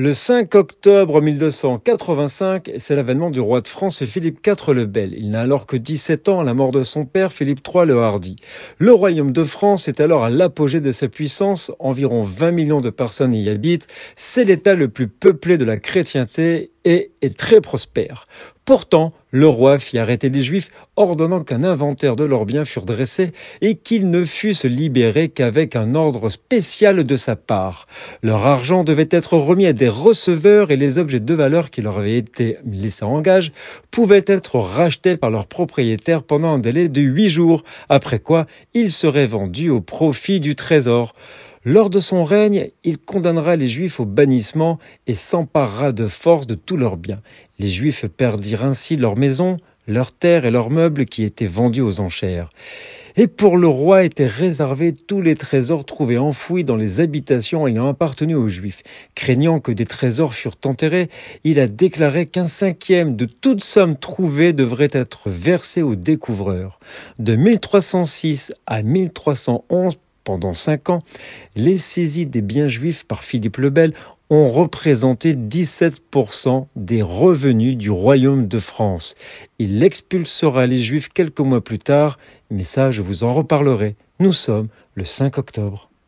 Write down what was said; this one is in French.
Le 5 octobre 1285, c'est l'avènement du roi de France Philippe IV le Bel. Il n'a alors que 17 ans à la mort de son père Philippe III le Hardy. Le royaume de France est alors à l'apogée de sa puissance. Environ 20 millions de personnes y habitent. C'est l'état le plus peuplé de la chrétienté et est très prospère. Pourtant, le roi fit arrêter les Juifs, ordonnant qu'un inventaire de leurs biens fût dressé et qu'ils ne fussent libérés qu'avec un ordre spécial de sa part. Leur argent devait être remis à des receveurs et les objets de valeur qui leur avaient été laissés en gage pouvaient être rachetés par leurs propriétaires pendant un délai de huit jours, après quoi ils seraient vendus au profit du trésor. Lors de son règne, il condamnera les Juifs au bannissement et s'emparera de force de tous leurs biens. Les Juifs perdirent ainsi leurs maisons, leurs terres et leurs meubles qui étaient vendus aux enchères. Et pour le roi étaient réservés tous les trésors trouvés enfouis dans les habitations ayant appartenu aux Juifs. Craignant que des trésors furent enterrés, il a déclaré qu'un cinquième de toute somme trouvée devrait être versé aux découvreurs. De 1306 à 1311, pendant cinq ans, les saisies des biens juifs par Philippe le Bel ont représenté 17% des revenus du royaume de France. Il expulsera les juifs quelques mois plus tard, mais ça je vous en reparlerai. Nous sommes le 5 octobre.